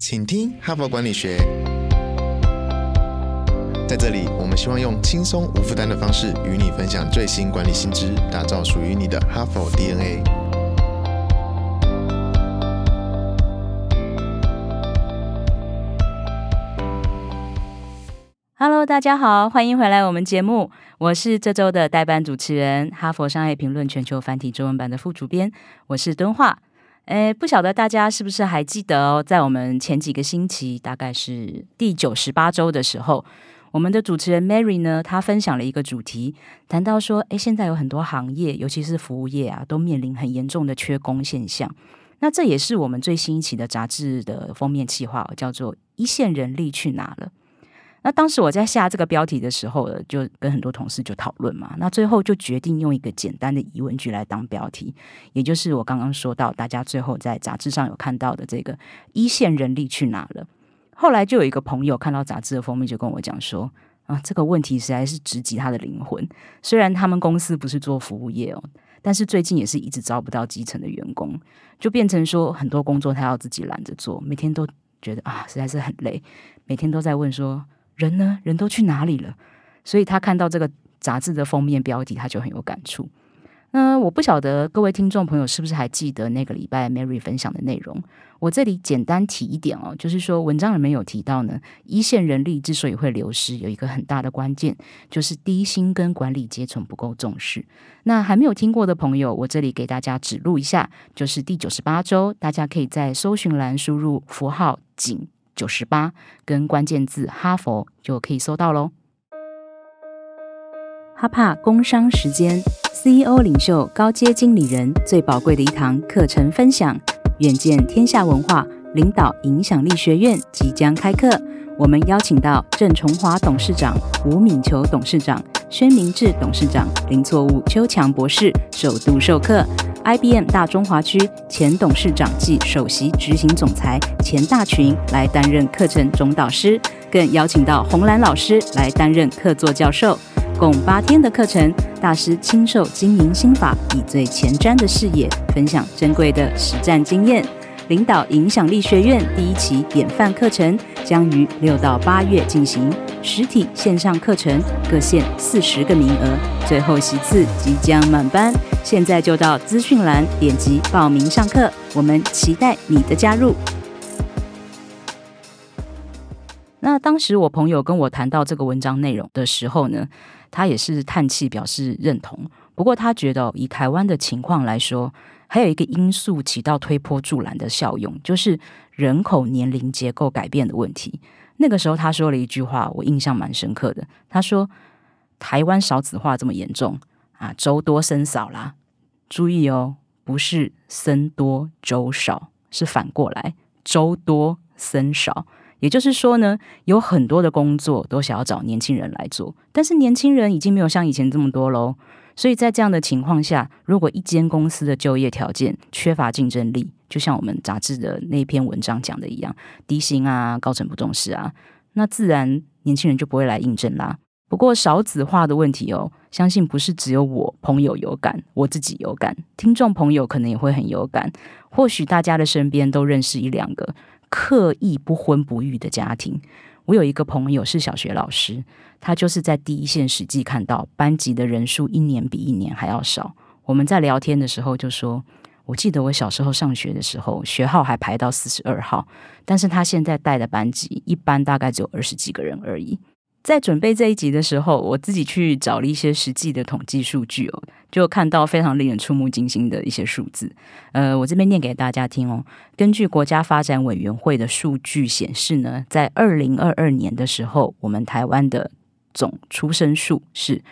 请听哈佛管理学。在这里，我们希望用轻松无负担的方式与你分享最新管理新知，打造属于你的哈佛 DNA。Hello，大家好，欢迎回来我们节目，我是这周的代班主持人，哈佛商业评论全球繁体中文版的副主编，我是敦化。诶，不晓得大家是不是还记得哦，在我们前几个星期，大概是第九十八周的时候，我们的主持人 Mary 呢，她分享了一个主题，谈到说，诶，现在有很多行业，尤其是服务业啊，都面临很严重的缺工现象。那这也是我们最新一期的杂志的封面企划，叫做“一线人力去哪了”。那当时我在下这个标题的时候，就跟很多同事就讨论嘛。那最后就决定用一个简单的疑问句来当标题，也就是我刚刚说到，大家最后在杂志上有看到的这个“一线人力去哪了”。后来就有一个朋友看到杂志的封面，就跟我讲说：“啊，这个问题实在是直击他的灵魂。虽然他们公司不是做服务业哦，但是最近也是一直招不到基层的员工，就变成说很多工作他要自己揽着做，每天都觉得啊，实在是很累，每天都在问说。”人呢？人都去哪里了？所以他看到这个杂志的封面标题，他就很有感触。那我不晓得各位听众朋友是不是还记得那个礼拜 Mary 分享的内容？我这里简单提一点哦，就是说文章里面有提到呢，一线人力之所以会流失，有一个很大的关键，就是低薪跟管理阶层不够重视。那还没有听过的朋友，我这里给大家指路一下，就是第九十八周，大家可以在搜寻栏输入符号井。九十八跟关键字哈佛就可以搜到喽。哈帕工商时间，CEO 领袖高阶经理人最宝贵的一堂课程分享，远见天下文化领导影响力学院即将开课。我们邀请到郑崇华董事长、吴敏球董事长、宣明志董事长、林错误邱强博士首度授课。IBM 大中华区前董事长暨首席执行总裁钱大群来担任课程总导师，更邀请到红蓝老师来担任客座教授，共八天的课程，大师亲授经营心法，以最前瞻的视野分享珍贵的实战经验。领导影响力学院第一期典范课程将于六到八月进行，实体线上课程各限四十个名额，最后席次即将满班。现在就到资讯栏点击报名上课，我们期待你的加入。那当时我朋友跟我谈到这个文章内容的时候呢，他也是叹气表示认同。不过他觉得以台湾的情况来说，还有一个因素起到推波助澜的效用，就是人口年龄结构改变的问题。那个时候他说了一句话，我印象蛮深刻的。他说：“台湾少子化这么严重啊，州多生少啦。注意哦，不是生多州少，是反过来，州多生少。也就是说呢，有很多的工作都想要找年轻人来做，但是年轻人已经没有像以前这么多喽。”所以在这样的情况下，如果一间公司的就业条件缺乏竞争力，就像我们杂志的那篇文章讲的一样，低薪啊、高层不重视啊，那自然年轻人就不会来应征啦。不过少子化的问题哦，相信不是只有我朋友有感，我自己有感，听众朋友可能也会很有感。或许大家的身边都认识一两个刻意不婚不育的家庭。我有一个朋友是小学老师。他就是在第一线实际看到班级的人数一年比一年还要少。我们在聊天的时候就说：“我记得我小时候上学的时候，学号还排到四十二号，但是他现在带的班级一般大概只有二十几个人而已。”在准备这一集的时候，我自己去找了一些实际的统计数据哦，就看到非常令人触目惊心的一些数字。呃，我这边念给大家听哦。根据国家发展委员会的数据显示呢，在二零二二年的时候，我们台湾的总出生数是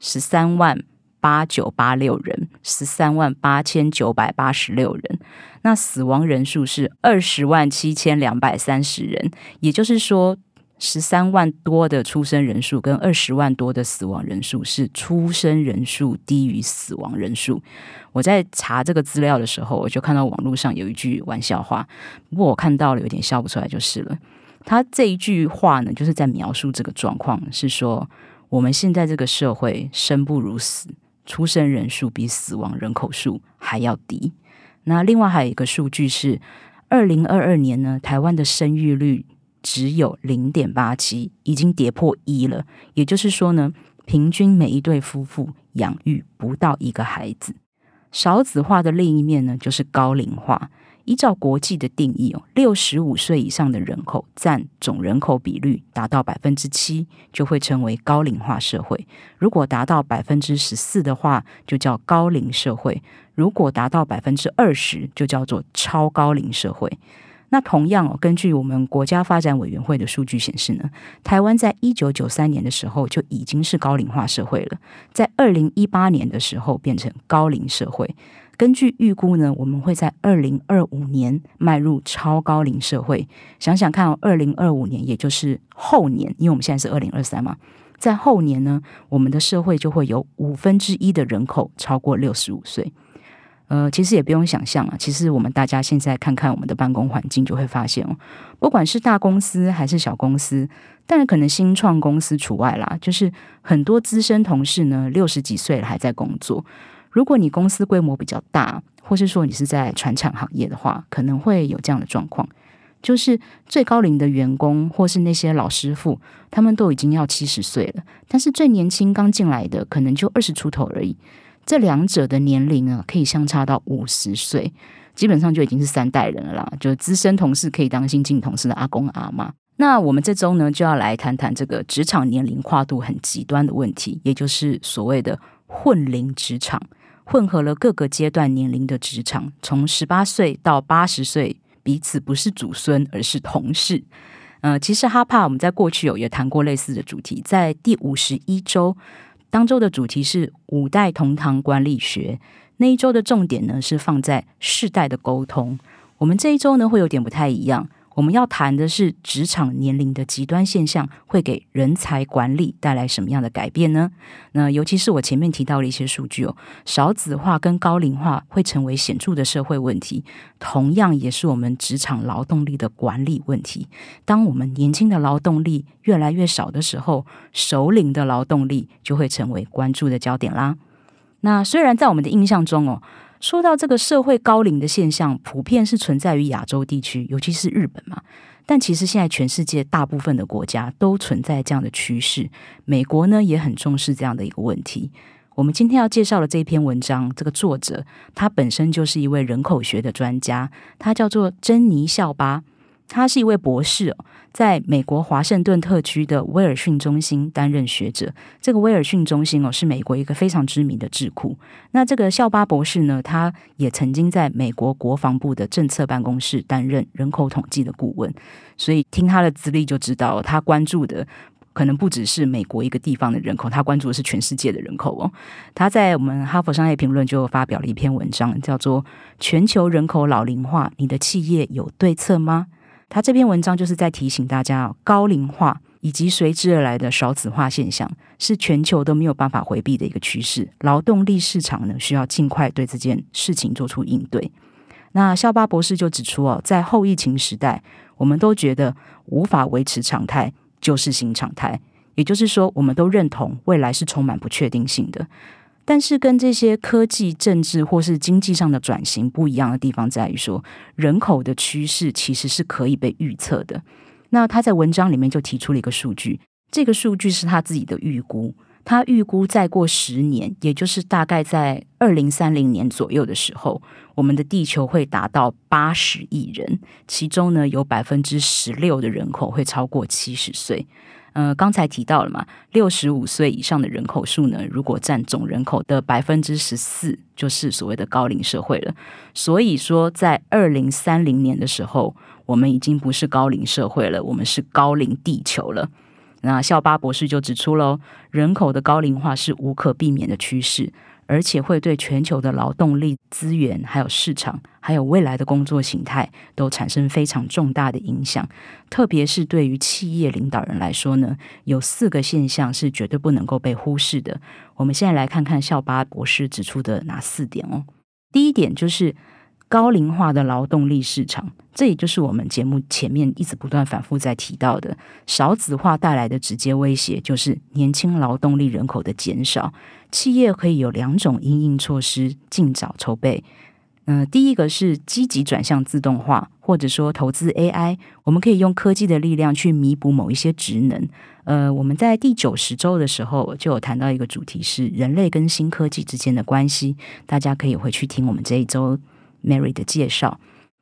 十三万八九八六人，十三万八千九百八十六人。那死亡人数是二十万七千两百三十人，也就是说，十三万多的出生人数跟二十万多的死亡人数是出生人数低于死亡人数。我在查这个资料的时候，我就看到网络上有一句玩笑话，不过我看到了有点笑不出来就是了。他这一句话呢，就是在描述这个状况，是说我们现在这个社会生不如死，出生人数比死亡人口数还要低。那另外还有一个数据是，二零二二年呢，台湾的生育率只有零点八七，已经跌破一了。也就是说呢，平均每一对夫妇养育不到一个孩子。少子化的另一面呢，就是高龄化。依照国际的定义哦，六十五岁以上的人口占总人口比率达到百分之七，就会成为高龄化社会；如果达到百分之十四的话，就叫高龄社会；如果达到百分之二十，就叫做超高龄社会。那同样，根据我们国家发展委员会的数据显示呢，台湾在一九九三年的时候就已经是高龄化社会了，在二零一八年的时候变成高龄社会。根据预估呢，我们会在二零二五年迈入超高龄社会。想想看，二零二五年也就是后年，因为我们现在是二零二三嘛，在后年呢，我们的社会就会有五分之一的人口超过六十五岁。呃，其实也不用想象啊，其实我们大家现在看看我们的办公环境，就会发现哦，不管是大公司还是小公司，但是可能新创公司除外啦，就是很多资深同事呢，六十几岁了还在工作。如果你公司规模比较大，或是说你是在传产行业的话，可能会有这样的状况，就是最高龄的员工或是那些老师傅，他们都已经要七十岁了，但是最年轻刚进来的可能就二十出头而已。这两者的年龄啊，可以相差到五十岁，基本上就已经是三代人了啦。就资深同事可以当新进同事的阿公阿妈。那我们这周呢，就要来谈谈这个职场年龄跨度很极端的问题，也就是所谓的混龄职场。混合了各个阶段年龄的职场，从十八岁到八十岁，彼此不是祖孙，而是同事。呃，其实哈帕我们在过去有也谈过类似的主题，在第五十一周当周的主题是五代同堂管理学，那一周的重点呢是放在世代的沟通。我们这一周呢会有点不太一样。我们要谈的是职场年龄的极端现象会给人才管理带来什么样的改变呢？那尤其是我前面提到的一些数据哦，少子化跟高龄化会成为显著的社会问题，同样也是我们职场劳动力的管理问题。当我们年轻的劳动力越来越少的时候，首领的劳动力就会成为关注的焦点啦。那虽然在我们的印象中哦。说到这个社会高龄的现象，普遍是存在于亚洲地区，尤其是日本嘛。但其实现在全世界大部分的国家都存在这样的趋势，美国呢也很重视这样的一个问题。我们今天要介绍的这篇文章，这个作者他本身就是一位人口学的专家，他叫做珍妮校巴。他是一位博士，在美国华盛顿特区的威尔逊中心担任学者。这个威尔逊中心哦，是美国一个非常知名的智库。那这个校巴博士呢，他也曾经在美国国防部的政策办公室担任人口统计的顾问。所以听他的资历就知道，他关注的可能不只是美国一个地方的人口，他关注的是全世界的人口哦。他在我们哈佛商业评论就发表了一篇文章，叫做《全球人口老龄化，你的企业有对策吗？》他这篇文章就是在提醒大家，高龄化以及随之而来的少子化现象是全球都没有办法回避的一个趋势。劳动力市场呢，需要尽快对这件事情做出应对。那肖巴博士就指出哦，在后疫情时代，我们都觉得无法维持常态就是新常态，也就是说，我们都认同未来是充满不确定性的。但是跟这些科技、政治或是经济上的转型不一样的地方在于说，人口的趋势其实是可以被预测的。那他在文章里面就提出了一个数据，这个数据是他自己的预估。他预估再过十年，也就是大概在二零三零年左右的时候，我们的地球会达到八十亿人，其中呢有百分之十六的人口会超过七十岁。呃，刚才提到了嘛，六十五岁以上的人口数呢，如果占总人口的百分之十四，就是所谓的高龄社会了。所以说，在二零三零年的时候，我们已经不是高龄社会了，我们是高龄地球了。那校巴博士就指出喽，人口的高龄化是无可避免的趋势。而且会对全球的劳动力资源、还有市场、还有未来的工作形态都产生非常重大的影响。特别是对于企业领导人来说呢，有四个现象是绝对不能够被忽视的。我们现在来看看校巴博士指出的哪四点哦。第一点就是。高龄化的劳动力市场，这也就是我们节目前面一直不断反复在提到的少子化带来的直接威胁，就是年轻劳动力人口的减少。企业可以有两种因应措施尽早筹备。嗯，第一个是积极转向自动化，或者说投资 AI，我们可以用科技的力量去弥补某一些职能。呃，我们在第九十周的时候就有谈到一个主题是人类跟新科技之间的关系，大家可以回去听我们这一周 Mary 的介绍。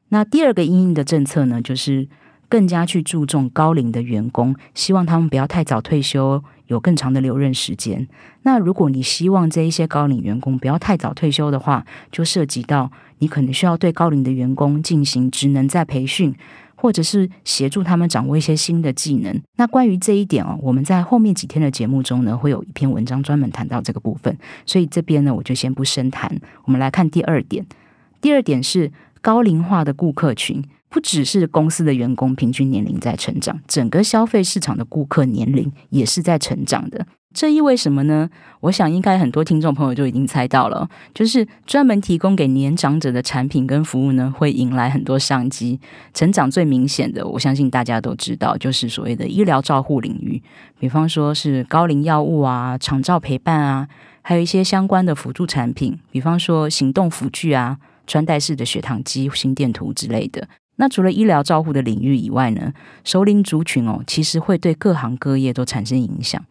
那第二个阴影的政策呢，就是更加去注重高龄的员工，希望他们不要太早退休，有更长的留任时间。那如果你希望这一些高龄员工不要太早退休的话，就涉及到你可能需要对高龄的员工进行职能再培训，或者是协助他们掌握一些新的技能。那关于这一点哦，我们在后面几天的节目中呢，会有一篇文章专门谈到这个部分，所以这边呢我就先不深谈。我们来看第二点，第二点是。高龄化的顾客群不只是公司的员工平均年龄在成长，整个消费市场的顾客年龄也是在成长的。这意味什么呢？我想应该很多听众朋友就已经猜到了，就是专门提供给年长者的产品跟服务呢，会迎来很多商机。成长最明显的，我相信大家都知道，就是所谓的医疗照护领域，比方说是高龄药物啊、长照陪伴啊，还有一些相关的辅助产品，比方说行动辅具啊。穿戴式的血糖机、心电图之类的。那除了医疗照护的领域以外呢，熟龄族群哦，其实会对各行各业都产生影响。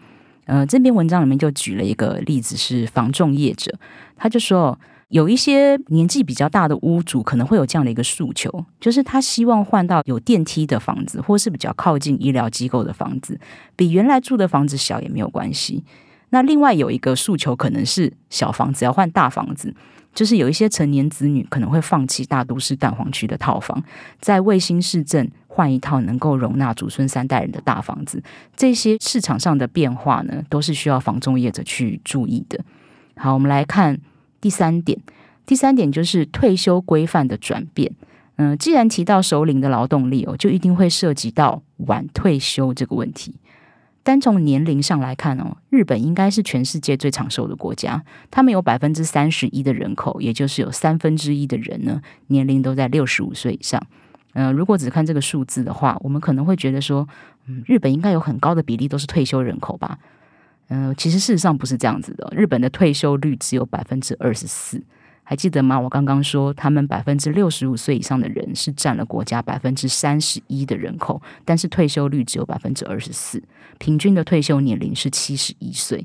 呃，这篇文章里面就举了一个例子，是房仲业者，他就说有一些年纪比较大的屋主可能会有这样的一个诉求，就是他希望换到有电梯的房子，或是比较靠近医疗机构的房子，比原来住的房子小也没有关系。那另外有一个诉求，可能是小房子要换大房子。就是有一些成年子女可能会放弃大都市蛋黄区的套房，在卫星市镇换一套能够容纳祖孙三代人的大房子。这些市场上的变化呢，都是需要房中业者去注意的。好，我们来看第三点。第三点就是退休规范的转变。嗯，既然提到首领的劳动力哦，就一定会涉及到晚退休这个问题。单从年龄上来看哦，日本应该是全世界最长寿的国家。他们有百分之三十一的人口，也就是有三分之一的人呢，年龄都在六十五岁以上。呃，如果只看这个数字的话，我们可能会觉得说，嗯，日本应该有很高的比例都是退休人口吧？嗯，其实事实上不是这样子的，日本的退休率只有百分之二十四。还记得吗？我刚刚说，他们百分之六十五岁以上的人是占了国家百分之三十一的人口，但是退休率只有百分之二十四，平均的退休年龄是七十一岁。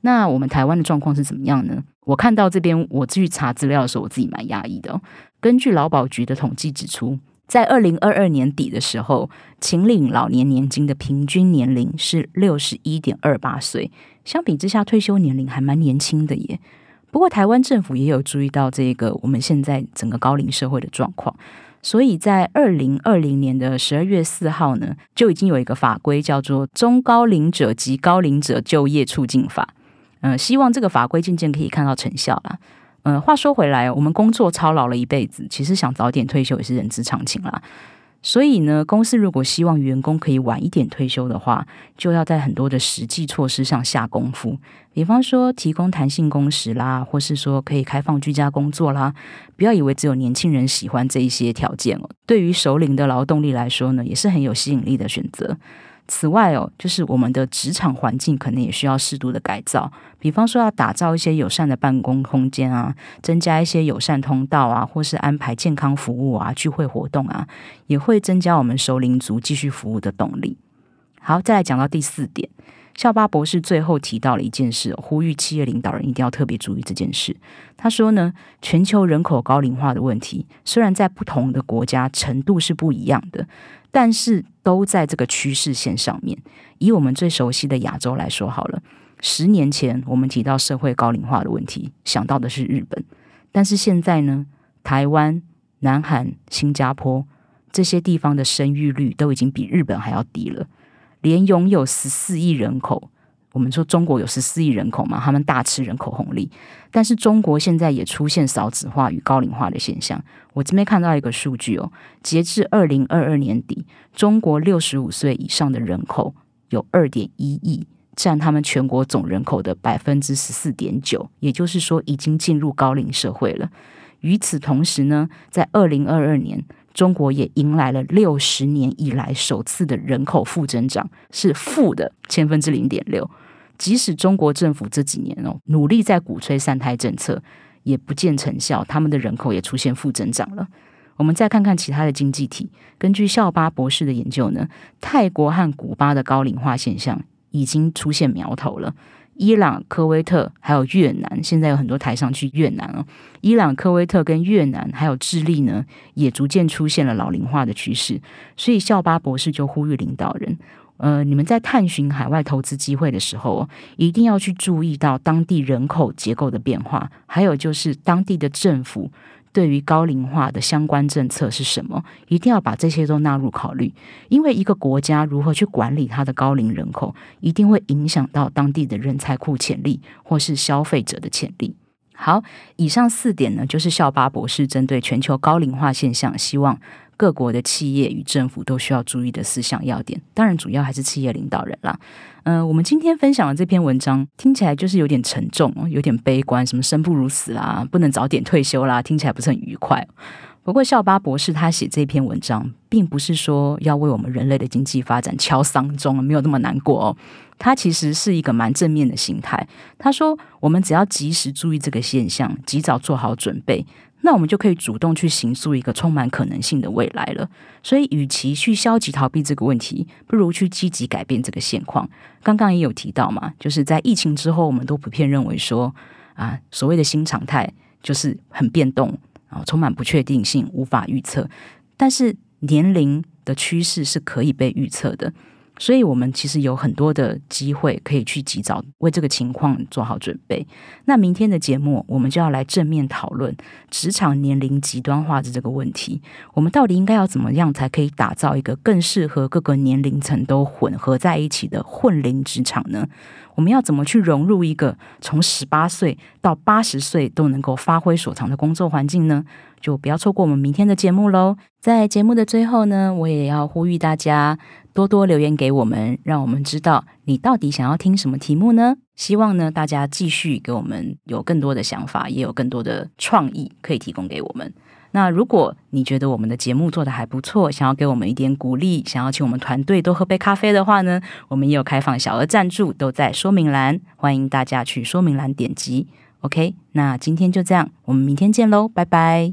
那我们台湾的状况是怎么样呢？我看到这边，我去查资料的时候，我自己蛮压抑的。根据劳保局的统计指出，在二零二二年底的时候，请领老年年金的平均年龄是六十一点二八岁，相比之下，退休年龄还蛮年轻的耶。不过，台湾政府也有注意到这个我们现在整个高龄社会的状况，所以在二零二零年的十二月四号呢，就已经有一个法规叫做《中高龄者及高龄者就业促进法》。嗯，希望这个法规渐渐可以看到成效啦。嗯，话说回来，我们工作操劳了一辈子，其实想早点退休也是人之常情啦。所以呢，公司如果希望员工可以晚一点退休的话，就要在很多的实际措施上下功夫。比方说，提供弹性工时啦，或是说可以开放居家工作啦。不要以为只有年轻人喜欢这一些条件哦，对于首领的劳动力来说呢，也是很有吸引力的选择。此外哦，就是我们的职场环境可能也需要适度的改造，比方说要打造一些友善的办公空间啊，增加一些友善通道啊，或是安排健康服务啊、聚会活动啊，也会增加我们熟龄族继续服务的动力。好，再来讲到第四点，校巴博士最后提到了一件事，呼吁企业领导人一定要特别注意这件事。他说呢，全球人口高龄化的问题，虽然在不同的国家程度是不一样的。但是都在这个趋势线上面。以我们最熟悉的亚洲来说好了，十年前我们提到社会高龄化的问题，想到的是日本。但是现在呢，台湾、南韩、新加坡这些地方的生育率都已经比日本还要低了，连拥有十四亿人口。我们说中国有十四亿人口嘛，他们大吃人口红利，但是中国现在也出现少子化与高龄化的现象。我这边看到一个数据哦，截至二零二二年底，中国六十五岁以上的人口有二点一亿，占他们全国总人口的百分之十四点九，也就是说已经进入高龄社会了。与此同时呢，在二零二二年，中国也迎来了六十年以来首次的人口负增长，是负的千分之零点六。即使中国政府这几年哦努力在鼓吹三胎政策，也不见成效，他们的人口也出现负增长了。我们再看看其他的经济体，根据校巴博士的研究呢，泰国和古巴的高龄化现象已经出现苗头了。伊朗、科威特还有越南，现在有很多台商去越南哦。伊朗、科威特跟越南还有智利呢，也逐渐出现了老龄化的趋势。所以校巴博士就呼吁领导人，呃，你们在探寻海外投资机会的时候，一定要去注意到当地人口结构的变化，还有就是当地的政府。对于高龄化的相关政策是什么？一定要把这些都纳入考虑，因为一个国家如何去管理它的高龄人口，一定会影响到当地的人才库潜力或是消费者的潜力。好，以上四点呢，就是校巴博士针对全球高龄化现象，希望。各国的企业与政府都需要注意的四项要点，当然主要还是企业领导人啦。嗯，我们今天分享的这篇文章听起来就是有点沉重，有点悲观，什么生不如死啦，不能早点退休啦，听起来不是很愉快。不过，校巴博士他写这篇文章，并不是说要为我们人类的经济发展敲丧钟，没有那么难过哦。他其实是一个蛮正面的心态。他说，我们只要及时注意这个现象，及早做好准备，那我们就可以主动去行塑一个充满可能性的未来了。所以，与其去消极逃避这个问题，不如去积极改变这个现况。刚刚也有提到嘛，就是在疫情之后，我们都普遍认为说，啊，所谓的新常态就是很变动。啊，充满不确定性，无法预测。但是年龄的趋势是可以被预测的。所以，我们其实有很多的机会可以去及早为这个情况做好准备。那明天的节目，我们就要来正面讨论职场年龄极端化的这个问题。我们到底应该要怎么样才可以打造一个更适合各个年龄层都混合在一起的混龄职场呢？我们要怎么去融入一个从十八岁到八十岁都能够发挥所长的工作环境呢？就不要错过我们明天的节目喽！在节目的最后呢，我也要呼吁大家。多多留言给我们，让我们知道你到底想要听什么题目呢？希望呢大家继续给我们有更多的想法，也有更多的创意可以提供给我们。那如果你觉得我们的节目做的还不错，想要给我们一点鼓励，想要请我们团队多喝杯咖啡的话呢，我们也有开放小额赞助，都在说明栏，欢迎大家去说明栏点击。OK，那今天就这样，我们明天见喽，拜拜。